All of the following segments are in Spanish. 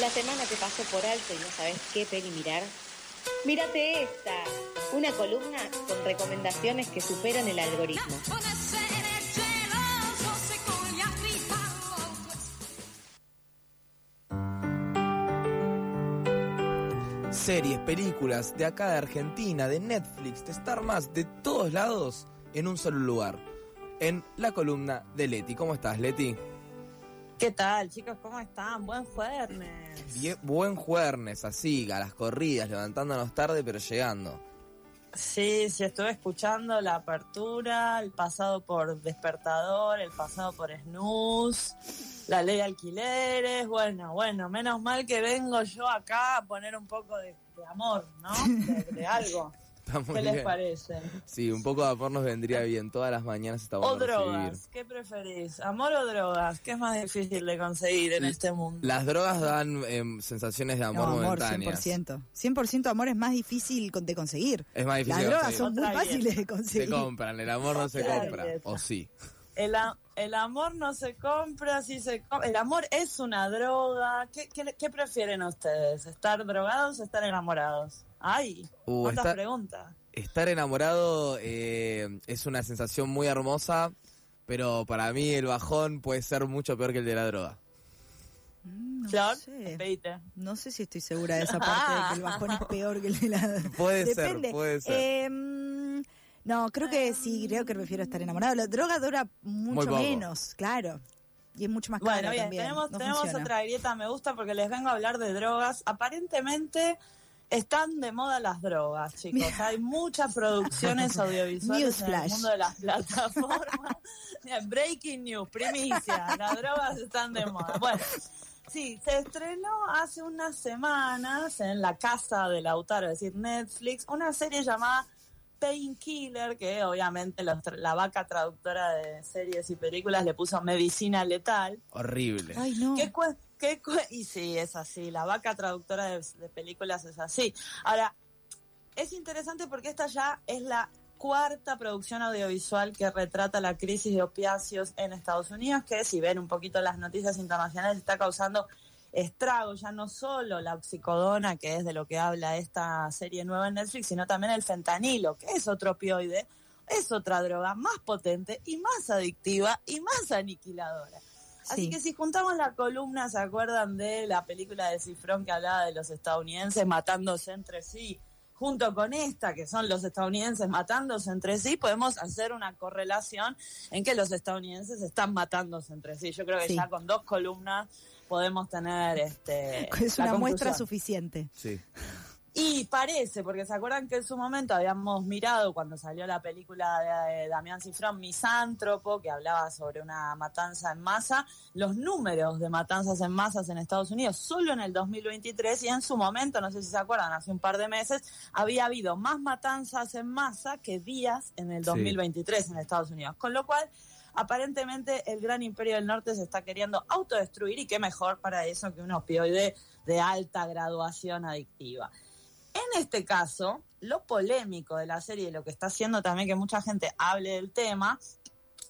La semana te pasó por alto y no sabes qué peli mirar. Mírate esta, una columna con recomendaciones que superan el algoritmo. Series, películas de acá de Argentina, de Netflix, de Star Más, de todos lados en un solo lugar. En la columna de Leti. ¿Cómo estás, Leti? ¿Qué tal, chicos? ¿Cómo están? Buen jueves. Bien, buen jueves, así, a las corridas, levantándonos tarde, pero llegando. Sí, sí, estuve escuchando la apertura, el pasado por despertador, el pasado por snooze, la ley de alquileres. Bueno, bueno, menos mal que vengo yo acá a poner un poco de, de amor, ¿no? De, de algo. ¿Qué les parece? Sí, un poco de amor nos vendría bien. Todas las mañanas está bueno O drogas, ¿qué preferís? ¿Amor o drogas? ¿Qué es más difícil de conseguir en este mundo? Las drogas dan em, sensaciones de amor, No, amor, momentáneas. 100%. 100% amor es más difícil de conseguir. Es más difícil Las drogas conseguir. son muy Otra fáciles de Se conseguir. compran, el amor no se Otra compra. O sí. El, el amor no se compra, sí se com- El amor es una droga. ¿Qué, qué, qué prefieren ustedes? ¿Estar drogados o estar enamorados? ¡Ay! Uh, ¿Cuántas está- preguntas? Estar enamorado eh, es una sensación muy hermosa, pero para mí el bajón puede ser mucho peor que el de la droga. Mm, No Flor, sé. No sé si estoy segura de esa parte de que el bajón es peor que el de la... Puede Depende. ser, puede ser. Eh, mm, no, creo que sí, creo que prefiero estar enamorado. La droga dura mucho menos, claro. Y es mucho más caro Bueno, bien, también. tenemos, no tenemos otra grieta, me gusta porque les vengo a hablar de drogas. Aparentemente están de moda las drogas, chicos. Mira. Hay muchas producciones audiovisuales en el mundo de las plataformas. Breaking news, primicia, las drogas están de moda. Bueno, sí, se estrenó hace unas semanas en la casa de Lautaro, es decir, Netflix, una serie llamada Painkiller, que obviamente los la vaca traductora de series y películas le puso medicina letal. Horrible. Ay, no. ¿Qué cue- y sí, es así, la vaca traductora de, de películas es así. Ahora, es interesante porque esta ya es la cuarta producción audiovisual que retrata la crisis de opiáceos en Estados Unidos, que si ven un poquito las noticias internacionales está causando estragos, ya no solo la oxicodona, que es de lo que habla esta serie nueva en Netflix, sino también el fentanilo, que es otro opioide, es otra droga más potente y más adictiva y más aniquiladora. Así Sí. que si juntamos la columna, ¿se acuerdan de la película de Cifrón que hablaba de los estadounidenses matándose entre sí? Junto con esta, que son los estadounidenses matándose entre sí, podemos hacer una correlación en que los estadounidenses están matándose entre sí. Yo creo que Sí. ya con dos columnas podemos tener este, Es la una muestra suficiente. Sí. Y parece, porque se acuerdan que en su momento habíamos mirado cuando salió la película de, eh, Damián Cifrón, Misántropo, que hablaba sobre una matanza en masa, los números de matanzas en masas en Estados Unidos solo en el 2023 y en su momento, no sé si se acuerdan, hace un par de meses, había habido más matanzas en masa que días en el Sí. 2023 en Estados Unidos. Con lo cual, aparentemente el gran imperio del norte se está queriendo autodestruir y qué mejor para eso que un opioide de alta graduación adictiva. En este caso, lo polémico de la serie lo que está haciendo también que mucha gente hable del tema,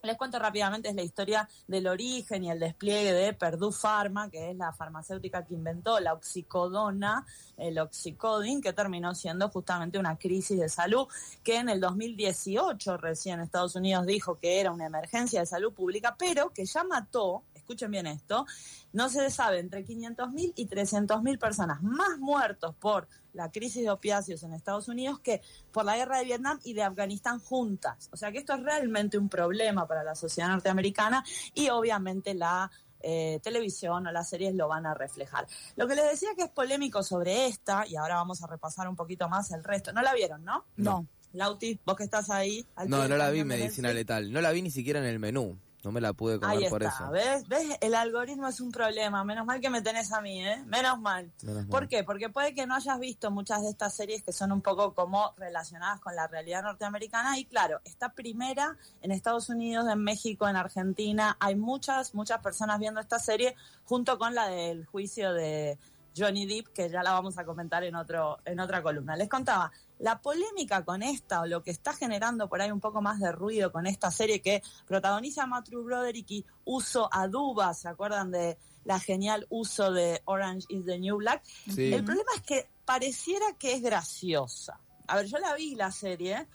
les cuento rápidamente, es la historia del origen y el despliegue de Purdue Pharma, que es la farmacéutica que inventó la oxicodona, el oxicodin, que terminó siendo justamente una crisis de salud, que en el 2018 recién Estados Unidos dijo que era una emergencia de salud pública, pero que ya mató, escuchen bien esto, no se sabe, entre 500.000 y 300.000 personas más muertos por la crisis de opiáceos en Estados Unidos que por la guerra de Vietnam y de Afganistán juntas. O sea que esto es realmente un problema para la sociedad norteamericana y obviamente la eh, televisión o las series lo van a reflejar. Lo que les decía que es polémico sobre esta, y ahora vamos a repasar un poquito más el resto. ¿No la vieron, no? No. Lauti, vos que estás ahí. al No, no la vi medicina letal. No la vi ni siquiera en el menú. No me la pude comer Ahí por está, eso. ¿ves? ¿ves? El algoritmo es un problema. Menos mal que me tenés a mí, ¿eh? Menos mal. Menos ¿Por mal. qué? Porque puede que no hayas visto muchas de estas series que son un poco como relacionadas con la realidad norteamericana. Y claro, esta primera en Estados Unidos, en México, en Argentina, hay muchas, muchas personas viendo esta serie junto con la del juicio de Johnny Depp, que ya la vamos a comentar en, otro, en otra columna. Les contaba, La polémica con esta, o lo que está generando por ahí un poco más de ruido con esta serie que protagoniza Matthew Broderick y Uso Aduba, ¿se acuerdan de la genial uso de Orange is the New Black? Sí. El problema es que pareciera que es graciosa. A ver, yo la vi la serie,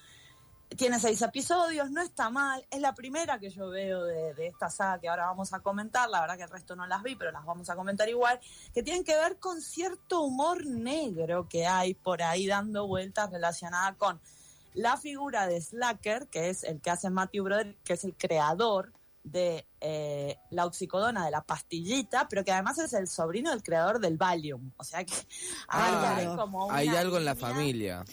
tiene seis episodios, no está mal, es la primera que yo veo de, de, esta saga que ahora vamos a comentar, la verdad que el resto no las vi, pero las vamos a comentar igual, que tienen que ver con cierto humor negro que hay por ahí dando vueltas relacionada con la figura de Slacker, que es el que hace Matthew Broderick, que es el creador de eh, la oxicodona, de la pastillita, pero que además es el sobrino del creador del Valium. O sea que Ah, hay, como una hay algo en la familia.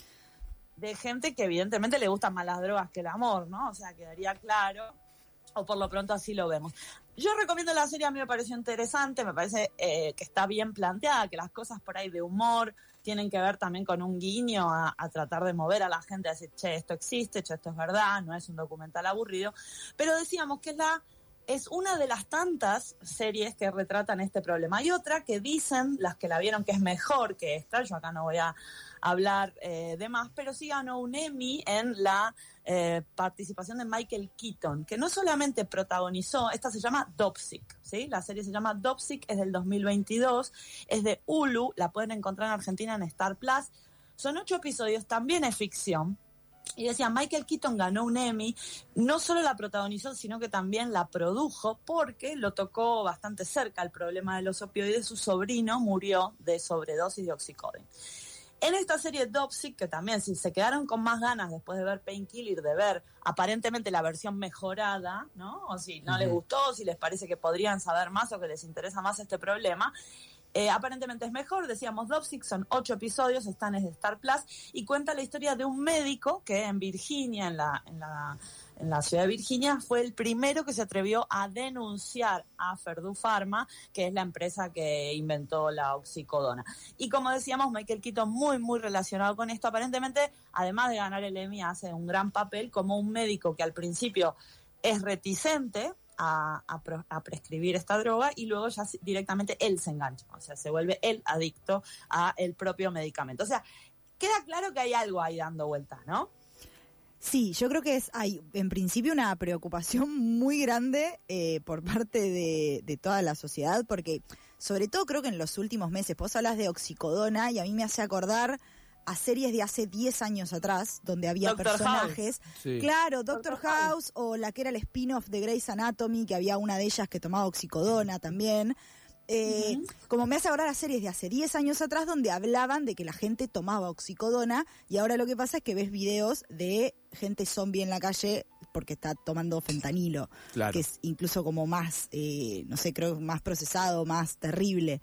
De gente que evidentemente le gustan más las drogas que el amor, ¿no? O sea, quedaría claro, o por lo pronto así lo vemos. Yo recomiendo la serie, a mí me pareció interesante, me parece eh, que está bien planteada, que las cosas por ahí de humor tienen que ver también con un guiño a, a, tratar de mover a la gente a decir, che, esto existe, che, esto es verdad, no es un documental aburrido, pero decíamos que es la es una de las tantas series que retratan este problema. Hay otra que dicen, las que la vieron, que es mejor que esta, yo acá no voy a hablar eh, de más, pero sí ganó un Emmy en la eh, participación de Michael Keaton, que no solamente protagonizó, esta se llama Dopsic, ¿sí? La serie se llama Dopsic, es del 2022, es de Hulu, la pueden encontrar en Argentina en Star Plus. Son ocho episodios, también es ficción, y decía, Michael Keaton ganó un Emmy, no solo la protagonizó, sino que también la produjo, porque lo tocó bastante cerca el problema de los opioides. Su sobrino murió de sobredosis de oxicodin. En esta serie Dopsic, que también si se quedaron con más ganas después de ver Painkiller, de ver aparentemente la versión mejorada, ¿no? O si no uh -huh. les gustó, si les parece que podrían saber más o que les interesa más este problema, eh, aparentemente es mejor, decíamos Dopsic, son ocho episodios, están en Star Plus, y cuenta la historia de un médico que en Virginia, en la, en la, en la ciudad de Virginia, fue el primero que se atrevió a denunciar a Purdue Pharma, que es la empresa que inventó la oxicodona. Y como decíamos, Michael Keaton muy, muy relacionado con esto, aparentemente, además de ganar el Emmy, hace un gran papel como un médico que al principio es reticente, a, prescribir esta droga y luego ya directamente él se engancha, o sea, se vuelve él adicto a el propio medicamento. O sea, queda claro que hay algo ahí dando vueltas, ¿no? Sí, yo creo que es hay en principio una preocupación muy grande eh, por parte de, de, toda la sociedad, porque sobre todo creo que en los últimos meses, vos hablas de oxicodona y a mí me hace acordar a series de hace 10 años atrás, donde había Doctor personajes. Sí. Claro, Doctor, Doctor House, House. o la que era el spin-off de Grey's Anatomy, que había una de ellas que tomaba oxicodona también. Eh. Como me hace ahora a series de hace 10 años atrás donde hablaban de que la gente tomaba oxicodona y ahora lo que pasa es que ves videos de gente zombie en la calle porque está tomando fentanilo, Claro. que es incluso como más, eh, no sé, creo más procesado, más terrible.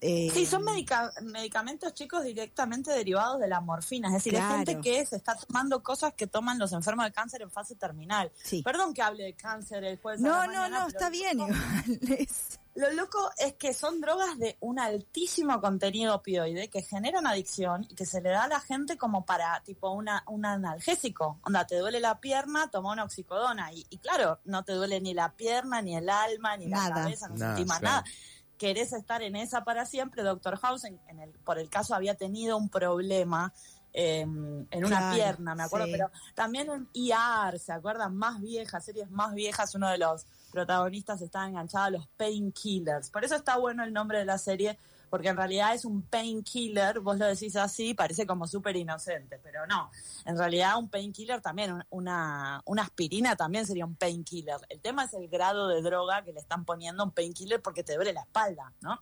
Eh, Sí, son medica- medicamentos chicos directamente derivados de la morfina, es decir, Claro. hay gente que se está tomando cosas que toman los enfermos de cáncer en fase terminal. Sí. Perdón que hable de cáncer el jueves. a No, la no, mañana, no, está bien loco- Lo loco es que son drogas de un altísimo contenido opioide que generan adicción y que se le da a la gente como para tipo una, un analgésico. Onda, te duele la pierna, toma una oxicodona. Y, y claro, no te duele ni la pierna, ni el alma, ni Nada. la cabeza, no Nada, sentís más claro. nada. Querés estar en esa para siempre. Doctor House, en, en el, por el caso, había tenido un problema eh, en una Claro, pierna, me acuerdo, sí. pero también en ER, ¿se acuerdan? Más viejas, series más viejas, uno de los protagonistas estaba enganchado a los painkillers. Por eso está bueno el nombre de la serie, porque en realidad es un painkiller, vos lo decís así, parece como súper inocente, pero no. En realidad un painkiller también, un- una, una aspirina también sería un painkiller. El tema es el grado de droga que le están poniendo a un painkiller porque te duele la espalda, ¿no?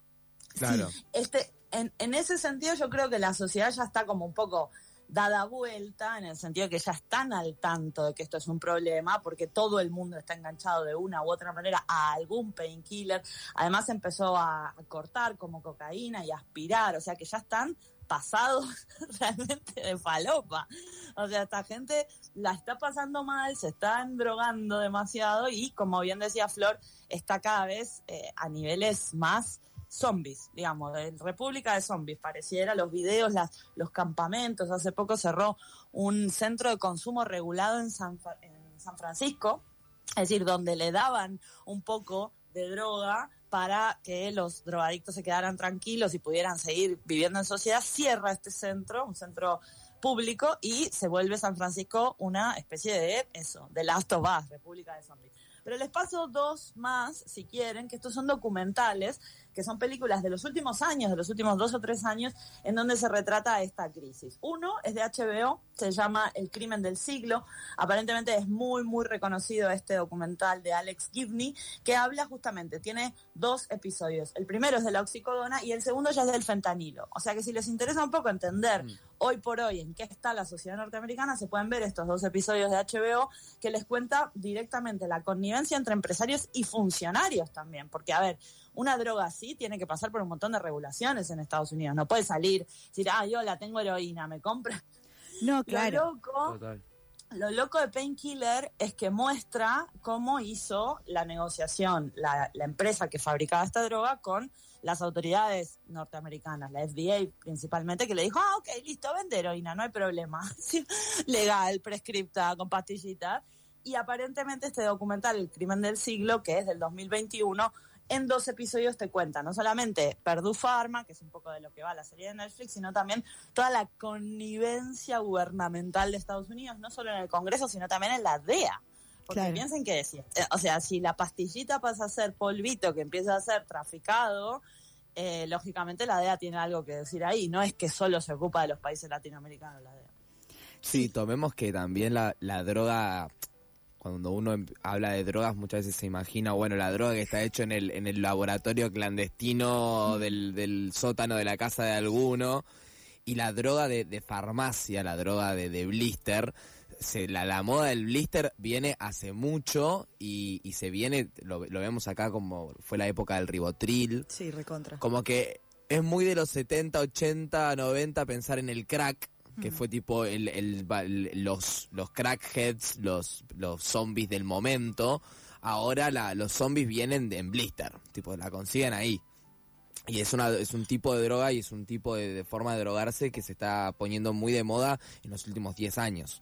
Claro. este, en, en ese sentido yo creo que la sociedad ya está como un poco dada vuelta, en el sentido que ya están al tanto de que esto es un problema, porque todo el mundo está enganchado de una u otra manera a algún painkiller. Además empezó a, cortar como cocaína y a aspirar, o sea que ya están pasados realmente de falopa. O sea, esta gente la está pasando mal, se están drogando demasiado y, como bien decía Flor, está cada vez eh, a niveles más zombies, digamos, de República de Zombies, pareciera, los videos, las, los campamentos, hace poco cerró un centro de consumo regulado en San, en San Francisco, es decir, donde le daban un poco de droga para que los drogadictos se quedaran tranquilos y pudieran seguir viviendo en sociedad, cierra este centro, un centro público y se vuelve San Francisco una especie de eso, de Last of Us, República de Zombies. Pero les paso dos más, si quieren, que estos son documentales que son películas de los últimos años, de los últimos dos o tres años, en donde se retrata esta crisis. Uno es de HBO, se llama El crimen del siglo. Aparentemente es muy, muy reconocido este documental de Alex Gibney, que habla justamente, tiene dos episodios. El primero es de la oxicodona y el segundo ya es del fentanilo. O sea que si les interesa un poco entender mm. hoy por hoy en qué está la sociedad norteamericana, se pueden ver estos dos episodios de HBO que les cuenta directamente la connivencia entre empresarios y funcionarios también. Porque, a ver, una droga así tiene que pasar por un montón de regulaciones en Estados Unidos. No puede salir, decir, ah, yo la tengo heroína, me compra. No, claro. Lo loco, lo loco de Painkiller es que muestra cómo hizo la negociación la, empresa que fabricaba esta droga con las autoridades norteamericanas, la FDA principalmente, que le dijo, ah, ok, listo, vende heroína, no hay problema. Legal, prescripta, con pastillitas. Y aparentemente este documental, El crimen del siglo, que es del 2021, en dos episodios te cuenta no solamente Perdue Pharma, que es un poco de lo que va la serie de Netflix, sino también toda la connivencia gubernamental de Estados Unidos, no solo en el Congreso, sino también en la DEA. Porque piensen que, decir eh, o sea, si la pastillita pasa a ser polvito que empieza a ser traficado, eh, lógicamente la DEA tiene algo que decir ahí. No es que solo se ocupa de los países latinoamericanos la DEA. Sí, tomemos que también la, la droga cuando uno em, habla de drogas muchas veces se imagina, bueno, la droga que está hecho en el, en el laboratorio clandestino del, del sótano de la casa de alguno, y la droga de, de farmacia, la droga de, de blister, se, la, la, moda del blister viene hace mucho y, y se viene, lo, lo, vemos acá como fue la época del ribotril. Sí, recontra. Como que es muy de los 70, 80, 90 pensar en el crack que fue tipo el, el, los, los crackheads, los, los zombies del momento. Ahora la, los zombies vienen de, en blister, tipo la consiguen ahí. Y es, una, es un tipo de droga y es un tipo de, forma de drogarse que se está poniendo muy de moda en los últimos 10 años.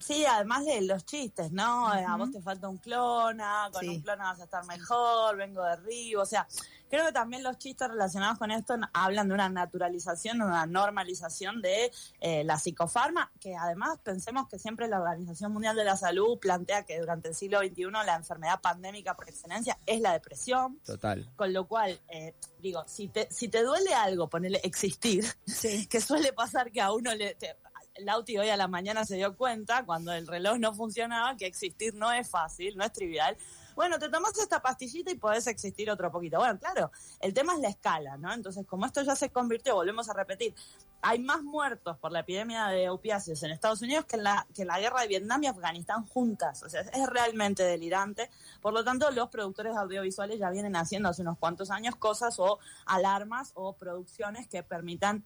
Sí, además de los chistes, ¿no? A vos te falta un clona, con un clona vas a estar mejor, vengo de Río, o sea, creo que también los chistes relacionados con esto hablan de una naturalización, de una normalización de eh, la psicofarma, que además pensemos que siempre la Organización Mundial de la Salud plantea que durante el siglo XXI la enfermedad pandémica por excelencia es la depresión. Total. Con lo cual, eh, digo, si te, si te duele algo, ponele existir, que suele pasar que a uno le... Lauti hoy a la mañana se dio cuenta, cuando el reloj no funcionaba, que existir no es fácil, no es trivial. Bueno, te tomas esta pastillita y podés existir otro poquito. Bueno, claro, el tema es la escala, ¿no? Entonces, como esto ya se convirtió, volvemos a repetir, hay más muertos por la epidemia de opiáceos en Estados Unidos que en la, que en la guerra de Vietnam y Afganistán juntas. O sea, es realmente delirante. Por lo tanto, los productores audiovisuales ya vienen haciendo hace unos cuantos años cosas o alarmas o producciones que permitan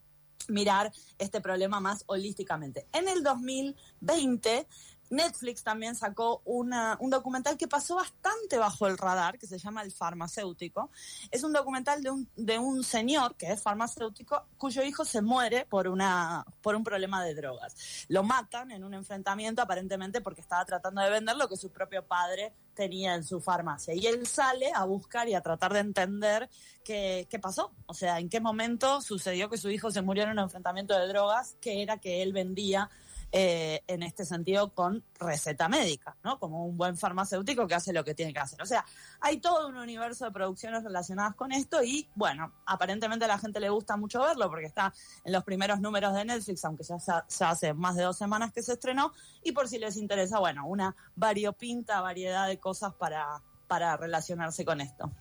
mirar este problema más holísticamente. En el 2020 Netflix también sacó una, un documental que pasó bastante bajo el radar, que se llama El Farmacéutico. Es un documental de un, de un señor que es farmacéutico cuyo hijo se muere por, una, por un problema de drogas. Lo matan en un enfrentamiento aparentemente porque estaba tratando de vender lo que su propio padre tenía en su farmacia. Y él sale a buscar y a tratar de entender qué, pasó. O sea, en qué momento sucedió que su hijo se murió en un enfrentamiento de drogas, que era que él vendía eh, en este sentido con receta médica, ¿no? Como un buen farmacéutico que hace lo que tiene que hacer. O sea, hay todo un universo de producciones relacionadas con esto y, bueno, aparentemente a la gente le gusta mucho verlo porque está en los primeros números de Netflix, aunque ya, ya hace más de dos semanas que se estrenó, y por si les interesa, bueno, una variopinta variedad de cosas para, para relacionarse con esto.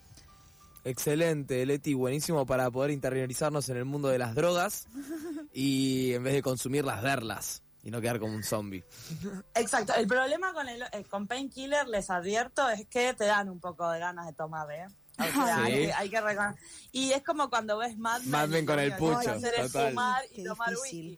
Excelente, Leti, buenísimo para poder interiorizarnos en el mundo de las drogas y en vez de consumirlas, verlas y no quedar como un zombie. Exacto. El problema con el eh, con Painkiller, les advierto, es que te dan un poco de ganas de tomar, ¿eh? hay, que, Y es como cuando ves Mad Men. Mad Men con el pucho. Hacer es fumar y tomar whisky.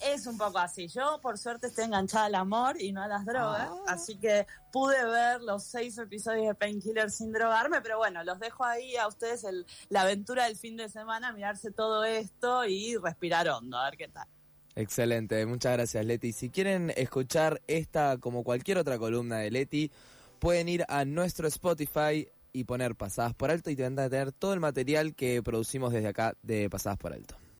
Es un poco así. Yo, por suerte, estoy enganchada al amor y no a las drogas. Ah. Así que pude ver los seis episodios de Painkiller sin drogarme. Pero bueno, los dejo ahí a ustedes el, la aventura del fin de semana, mirarse todo esto y respirar hondo, a ver qué tal. Excelente, muchas gracias Leti. Si quieren escuchar esta como cualquier otra columna de Leti, pueden ir a nuestro Spotify y poner Pasadas por Alto y te van a tener todo el material que producimos desde acá de Pasadas por Alto.